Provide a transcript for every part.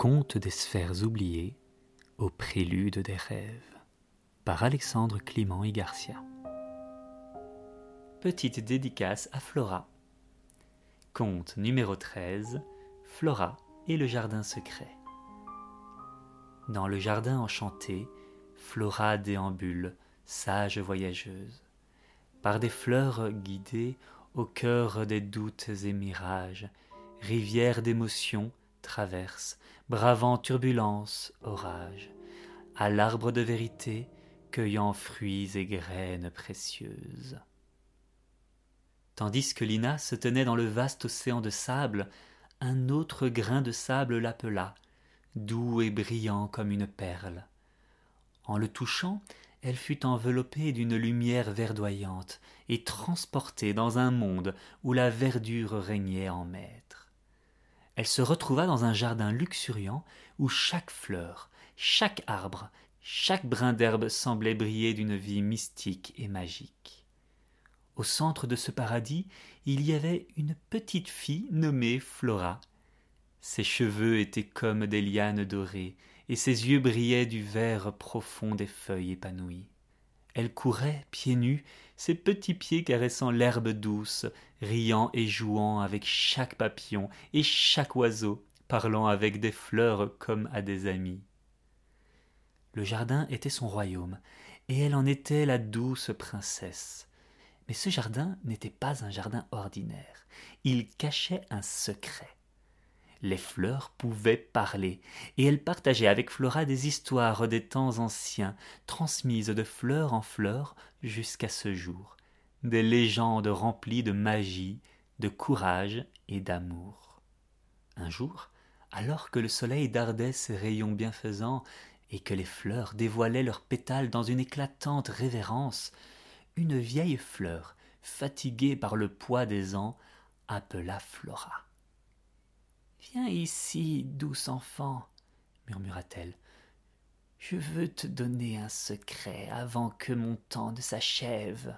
Conte des sphères oubliées au prélude des rêves par Alexandre Clément et Garcia. Petite dédicace à Flora. Conte numéro 13 Flora et le jardin secret. Dans le jardin enchanté, Flora déambule, sage voyageuse. Par des fleurs guidées au cœur des doutes et mirages, rivière d'émotions traverse, bravant turbulence, orage, à l'arbre de vérité, cueillant fruits et graines précieuses. Tandis que Lina se tenait dans le vaste océan de sable, un autre grain de sable l'appela, doux et brillant comme une perle. En le touchant, elle fut enveloppée d'une lumière verdoyante et transportée dans un monde où la verdure régnait en maître elle se retrouva dans un jardin luxuriant où chaque fleur, chaque arbre, chaque brin d'herbe semblait briller d'une vie mystique et magique. Au centre de ce paradis, il y avait une petite fille nommée Flora. Ses cheveux étaient comme des lianes dorées, et ses yeux brillaient du vert profond des feuilles épanouies. Elle courait, pieds nus, ses petits pieds caressant l'herbe douce, riant et jouant avec chaque papillon et chaque oiseau, parlant avec des fleurs comme à des amis. Le jardin était son royaume, et elle en était la douce princesse. Mais ce jardin n'était pas un jardin ordinaire, il cachait un secret les fleurs pouvaient parler, et elle partageait avec Flora des histoires des temps anciens, transmises de fleur en fleur jusqu'à ce jour, des légendes remplies de magie, de courage et d'amour. Un jour, alors que le soleil dardait ses rayons bienfaisants et que les fleurs dévoilaient leurs pétales dans une éclatante révérence, une vieille fleur, fatiguée par le poids des ans, appela Flora. Viens ici, douce enfant, murmura-t-elle. Je veux te donner un secret avant que mon temps ne s'achève.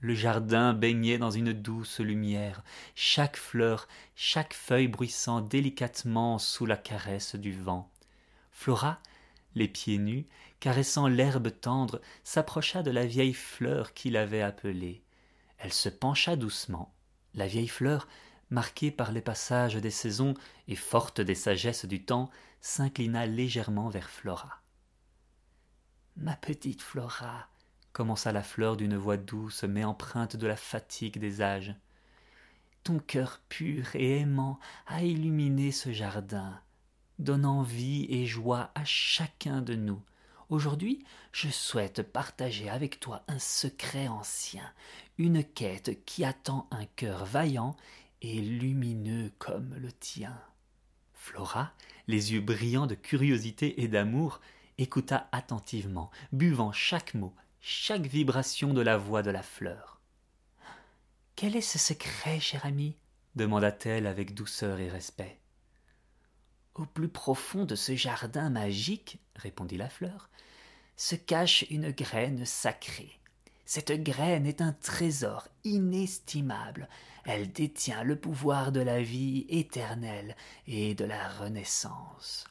Le jardin baignait dans une douce lumière, chaque fleur, chaque feuille bruissant délicatement sous la caresse du vent. Flora, les pieds nus, caressant l'herbe tendre, s'approcha de la vieille fleur qui l'avait appelée. Elle se pencha doucement. La vieille fleur marquée par les passages des saisons et forte des sagesses du temps, s'inclina légèrement vers Flora. Ma petite Flora, commença la fleur d'une voix douce mais empreinte de la fatigue des âges. Ton cœur pur et aimant a illuminé ce jardin, donnant vie et joie à chacun de nous. Aujourd'hui, je souhaite partager avec toi un secret ancien, une quête qui attend un cœur vaillant et lumineux comme le tien. Flora, les yeux brillants de curiosité et d'amour, écouta attentivement, buvant chaque mot, chaque vibration de la voix de la fleur. Quel est ce secret, cher ami? demanda-t-elle avec douceur et respect. Au plus profond de ce jardin magique, répondit la fleur, se cache une graine sacrée. Cette graine est un trésor inestimable. Elle détient le pouvoir de la vie éternelle et de la renaissance.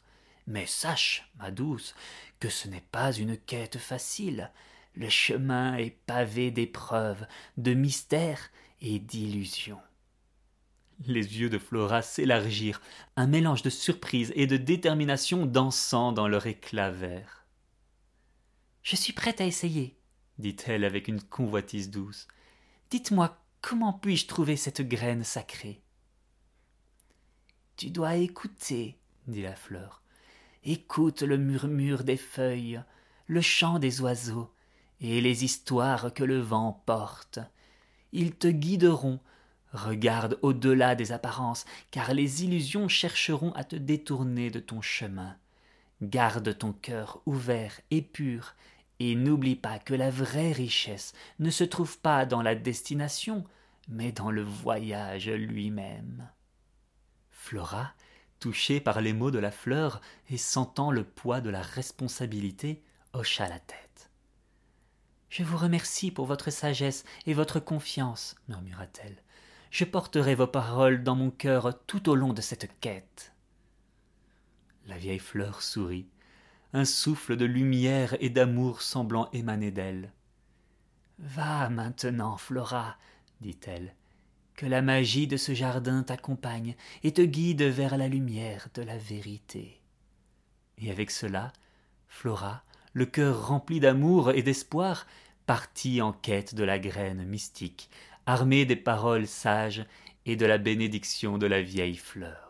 Mais sache, ma douce, que ce n'est pas une quête facile. Le chemin est pavé d'épreuves, de mystères et d'illusions. Les yeux de Flora s'élargirent, un mélange de surprise et de détermination dansant dans leur éclat vert. Je suis prête à essayer, dit-elle avec une convoitise douce. Dites-moi, comment puis-je trouver cette graine sacrée? Tu dois écouter, dit la fleur. Écoute le murmure des feuilles, le chant des oiseaux, et les histoires que le vent porte. Ils te guideront. Regarde au-delà des apparences, car les illusions chercheront à te détourner de ton chemin. Garde ton cœur ouvert et pur, et n'oublie pas que la vraie richesse ne se trouve pas dans la destination, mais dans le voyage lui-même. Flora, touchée par les mots de la fleur et sentant le poids de la responsabilité, hocha la tête. Je vous remercie pour votre sagesse et votre confiance, murmura-t-elle. Je porterai vos paroles dans mon cœur tout au long de cette quête. La vieille fleur sourit, un souffle de lumière et d'amour semblant émaner d'elle. Va maintenant, Flora, dit-elle, que la magie de ce jardin t'accompagne et te guide vers la lumière de la vérité. Et avec cela, Flora, le cœur rempli d'amour et d'espoir, partit en quête de la graine mystique, armée des paroles sages et de la bénédiction de la vieille fleur.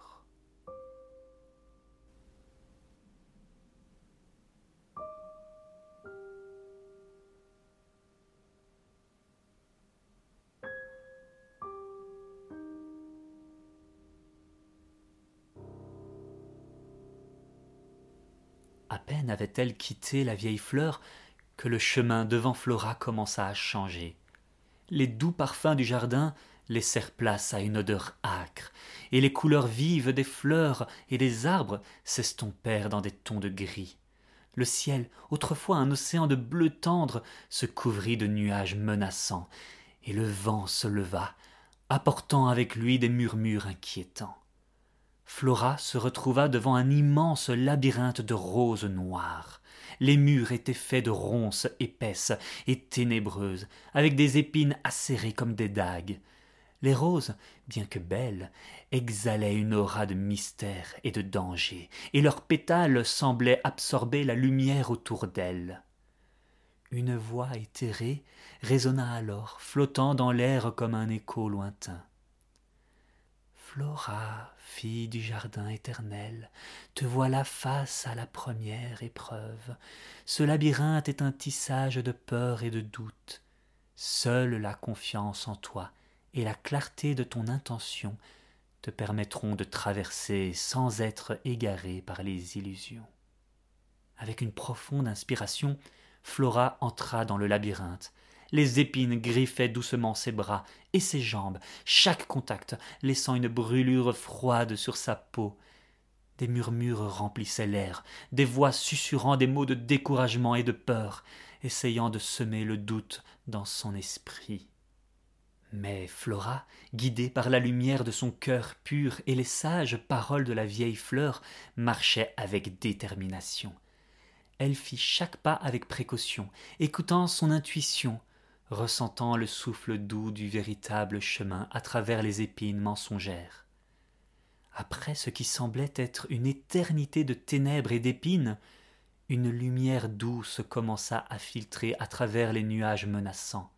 Peine avait-elle quitté la vieille fleur que le chemin devant Flora commença à changer. Les doux parfums du jardin laissèrent place à une odeur âcre, et les couleurs vives des fleurs et des arbres s'estompèrent dans des tons de gris. Le ciel, autrefois un océan de bleu tendre, se couvrit de nuages menaçants, et le vent se leva, apportant avec lui des murmures inquiétants. Flora se retrouva devant un immense labyrinthe de roses noires. Les murs étaient faits de ronces épaisses et ténébreuses, avec des épines acérées comme des dagues. Les roses, bien que belles, exhalaient une aura de mystère et de danger, et leurs pétales semblaient absorber la lumière autour d'elles. Une voix éthérée résonna alors, flottant dans l'air comme un écho lointain. Flora, fille du jardin éternel, te voilà face à la première épreuve. Ce labyrinthe est un tissage de peur et de doute. Seule la confiance en toi et la clarté de ton intention te permettront de traverser sans être égaré par les illusions. Avec une profonde inspiration, Flora entra dans le labyrinthe, les épines griffaient doucement ses bras et ses jambes, chaque contact laissant une brûlure froide sur sa peau. Des murmures remplissaient l'air, des voix susurrant des mots de découragement et de peur, essayant de semer le doute dans son esprit. Mais Flora, guidée par la lumière de son cœur pur et les sages paroles de la vieille fleur, marchait avec détermination. Elle fit chaque pas avec précaution, écoutant son intuition, ressentant le souffle doux du véritable chemin à travers les épines mensongères. Après ce qui semblait être une éternité de ténèbres et d'épines, une lumière douce commença à filtrer à travers les nuages menaçants.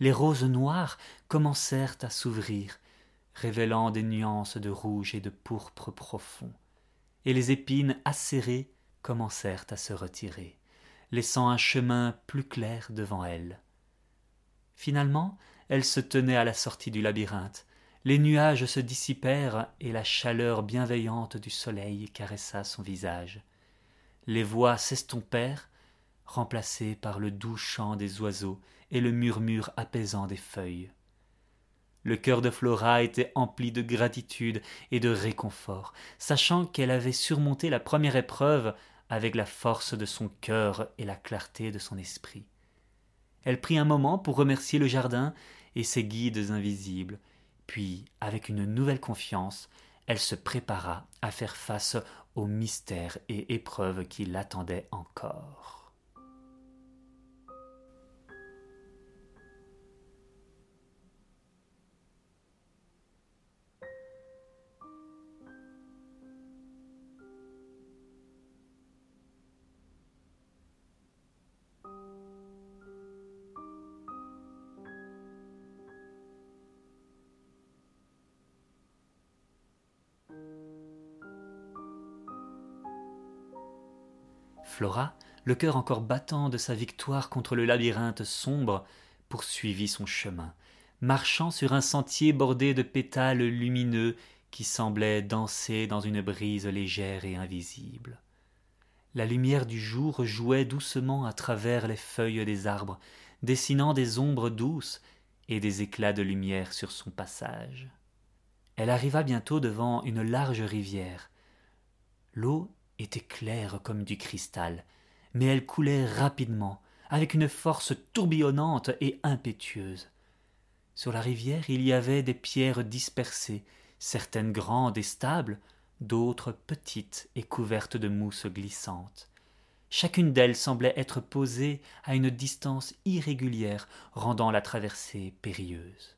Les roses noires commencèrent à s'ouvrir, révélant des nuances de rouge et de pourpre profond, et les épines acérées commencèrent à se retirer, laissant un chemin plus clair devant elles. Finalement, elle se tenait à la sortie du labyrinthe. Les nuages se dissipèrent et la chaleur bienveillante du soleil caressa son visage. Les voix s'estompèrent, remplacées par le doux chant des oiseaux et le murmure apaisant des feuilles. Le cœur de Flora était empli de gratitude et de réconfort, sachant qu'elle avait surmonté la première épreuve avec la force de son cœur et la clarté de son esprit. Elle prit un moment pour remercier le jardin et ses guides invisibles, puis, avec une nouvelle confiance, elle se prépara à faire face aux mystères et épreuves qui l'attendaient encore. Flora, le cœur encore battant de sa victoire contre le labyrinthe sombre, poursuivit son chemin, marchant sur un sentier bordé de pétales lumineux qui semblaient danser dans une brise légère et invisible. La lumière du jour jouait doucement à travers les feuilles des arbres, dessinant des ombres douces et des éclats de lumière sur son passage. Elle arriva bientôt devant une large rivière. L'eau était claire comme du cristal, mais elle coulait rapidement, avec une force tourbillonnante et impétueuse. Sur la rivière il y avait des pierres dispersées, certaines grandes et stables, d'autres petites et couvertes de mousse glissante. Chacune d'elles semblait être posée à une distance irrégulière, rendant la traversée périlleuse.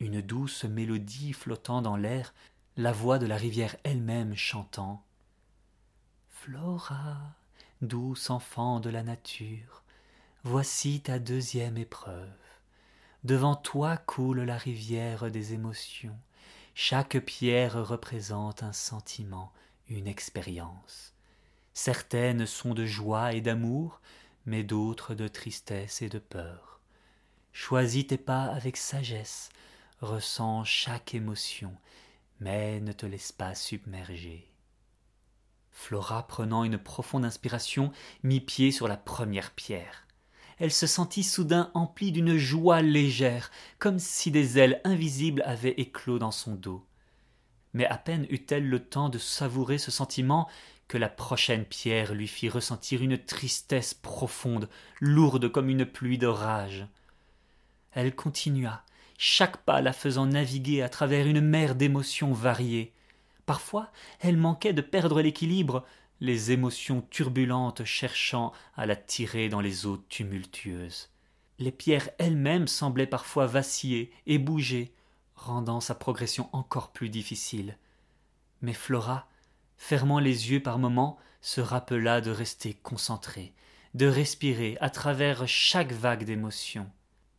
Une douce mélodie flottant dans l'air, la voix de la rivière elle-même chantant. Flora, douce enfant de la nature, voici ta deuxième épreuve. Devant toi coule la rivière des émotions. Chaque pierre représente un sentiment, une expérience. Certaines sont de joie et d'amour, mais d'autres de tristesse et de peur. Choisis tes pas avec sagesse, ressens chaque émotion, mais ne te laisse pas submerger. Flora, prenant une profonde inspiration, mit pied sur la première pierre elle se sentit soudain emplie d'une joie légère, comme si des ailes invisibles avaient éclos dans son dos. Mais à peine eut-elle le temps de savourer ce sentiment que la prochaine pierre lui fit ressentir une tristesse profonde, lourde comme une pluie d'orage. Elle continua, chaque pas la faisant naviguer à travers une mer d'émotions variées. Parfois, elle manquait de perdre l'équilibre, les émotions turbulentes cherchant à la tirer dans les eaux tumultueuses. Les pierres elles-mêmes semblaient parfois vaciller et bouger, rendant sa progression encore plus difficile. Mais Flora, fermant les yeux par moments, se rappela de rester concentrée, de respirer à travers chaque vague d'émotion.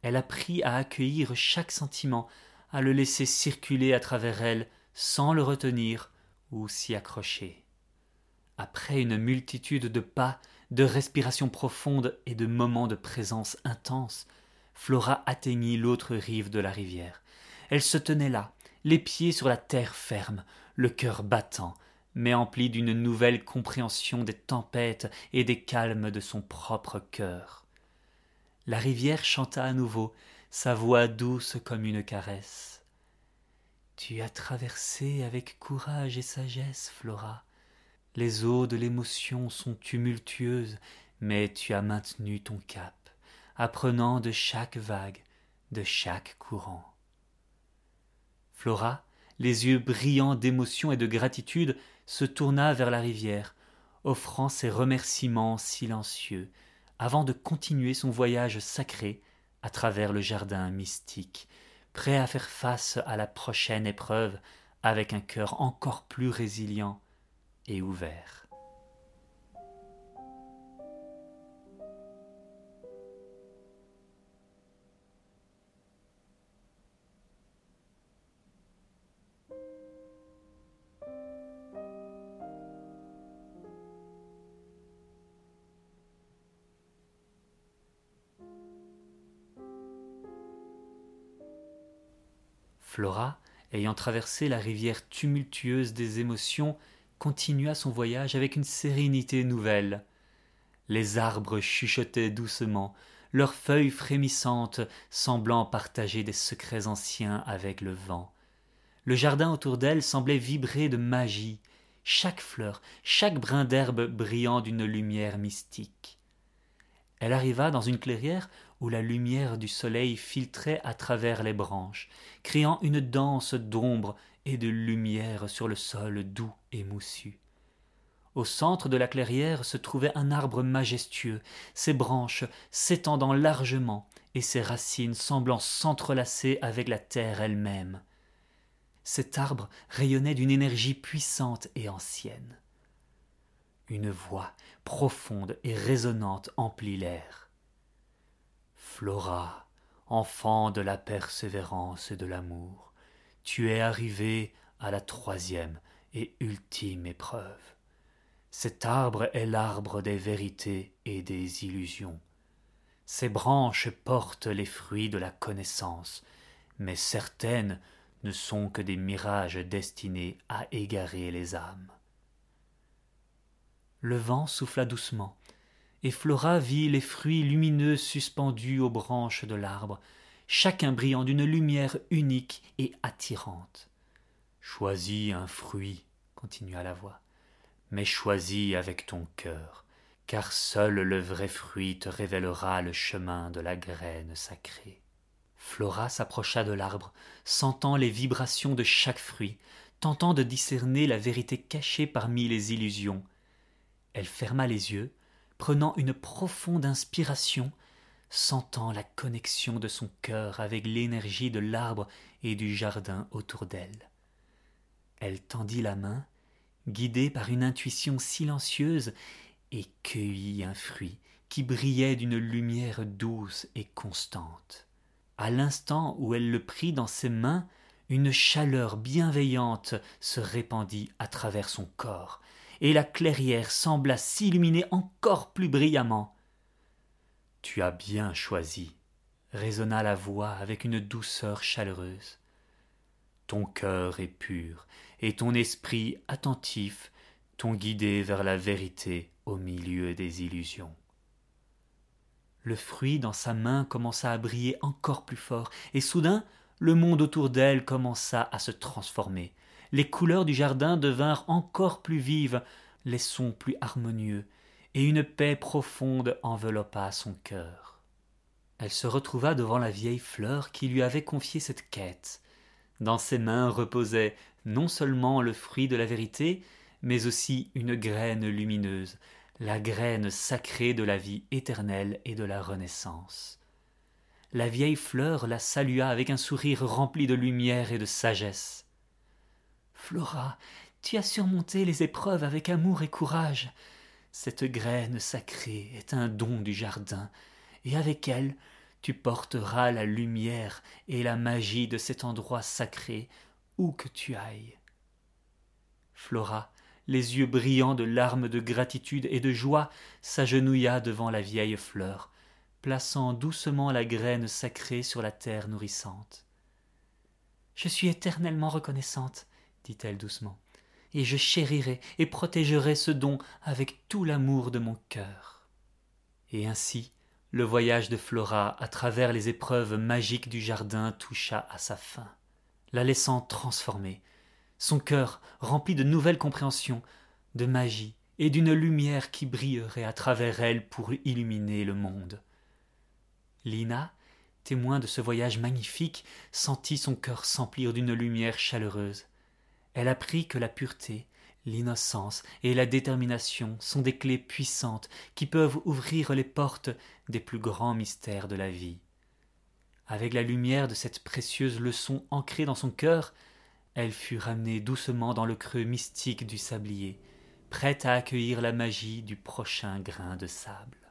Elle apprit à accueillir chaque sentiment, à le laisser circuler à travers elle sans le retenir ou s'y accrocher. Après une multitude de pas, de respirations profondes et de moments de présence intense, Flora atteignit l'autre rive de la rivière. Elle se tenait là, les pieds sur la terre ferme, le cœur battant, mais empli d'une nouvelle compréhension des tempêtes et des calmes de son propre cœur. La rivière chanta à nouveau, sa voix douce comme une caresse. Tu as traversé avec courage et sagesse, Flora. Les eaux de l'émotion sont tumultueuses, mais tu as maintenu ton cap, apprenant de chaque vague, de chaque courant. Flora, les yeux brillants d'émotion et de gratitude, se tourna vers la rivière, offrant ses remerciements silencieux, avant de continuer son voyage sacré à travers le jardin mystique, prêt à faire face à la prochaine épreuve avec un cœur encore plus résilient et ouvert. Flora, ayant traversé la rivière tumultueuse des émotions, continua son voyage avec une sérénité nouvelle. Les arbres chuchotaient doucement, leurs feuilles frémissantes semblant partager des secrets anciens avec le vent. Le jardin autour d'elle semblait vibrer de magie, chaque fleur, chaque brin d'herbe brillant d'une lumière mystique. Elle arriva dans une clairière où la lumière du soleil filtrait à travers les branches, créant une danse d'ombre et de lumière sur le sol doux et moussu. Au centre de la clairière se trouvait un arbre majestueux, ses branches s'étendant largement et ses racines semblant s'entrelacer avec la terre elle-même. Cet arbre rayonnait d'une énergie puissante et ancienne. Une voix profonde et résonnante emplit l'air. Flora, enfant de la persévérance et de l'amour, tu es arrivé à la troisième et ultime épreuve. Cet arbre est l'arbre des vérités et des illusions. Ses branches portent les fruits de la connaissance, mais certaines ne sont que des mirages destinés à égarer les âmes. Le vent souffla doucement, et Flora vit les fruits lumineux suspendus aux branches de l'arbre, chacun brillant d'une lumière unique et attirante. Choisis un fruit, continua la voix, mais choisis avec ton cœur, car seul le vrai fruit te révélera le chemin de la graine sacrée. Flora s'approcha de l'arbre, sentant les vibrations de chaque fruit, tentant de discerner la vérité cachée parmi les illusions. Elle ferma les yeux, prenant une profonde inspiration, sentant la connexion de son cœur avec l'énergie de l'arbre et du jardin autour d'elle. Elle tendit la main, guidée par une intuition silencieuse, et cueillit un fruit qui brillait d'une lumière douce et constante. À l'instant où elle le prit dans ses mains, une chaleur bienveillante se répandit à travers son corps, et la clairière sembla s'illuminer encore plus brillamment. Tu as bien choisi, résonna la voix avec une douceur chaleureuse. Ton cœur est pur, et ton esprit attentif t'ont guidé vers la vérité au milieu des illusions. Le fruit dans sa main commença à briller encore plus fort, et soudain le monde autour d'elle commença à se transformer. Les couleurs du jardin devinrent encore plus vives, les sons plus harmonieux, et une paix profonde enveloppa son cœur. Elle se retrouva devant la vieille fleur qui lui avait confié cette quête. Dans ses mains reposait non seulement le fruit de la vérité, mais aussi une graine lumineuse, la graine sacrée de la vie éternelle et de la renaissance. La vieille fleur la salua avec un sourire rempli de lumière et de sagesse. Flora, tu as surmonté les épreuves avec amour et courage. Cette graine sacrée est un don du jardin, et avec elle tu porteras la lumière et la magie de cet endroit sacré où que tu ailles. Flora, les yeux brillants de larmes de gratitude et de joie, s'agenouilla devant la vieille fleur, plaçant doucement la graine sacrée sur la terre nourrissante. Je suis éternellement reconnaissante, dit-elle doucement, et je chérirai et protégerai ce don avec tout l'amour de mon cœur. Et ainsi, le voyage de Flora à travers les épreuves magiques du jardin toucha à sa fin, la laissant transformée, son cœur rempli de nouvelles compréhensions, de magie et d'une lumière qui brillerait à travers elle pour illuminer le monde. Lina, témoin de ce voyage magnifique, sentit son cœur s'emplir d'une lumière chaleureuse. Elle apprit que la pureté, l'innocence et la détermination sont des clés puissantes qui peuvent ouvrir les portes des plus grands mystères de la vie. Avec la lumière de cette précieuse leçon ancrée dans son cœur, elle fut ramenée doucement dans le creux mystique du sablier, prête à accueillir la magie du prochain grain de sable.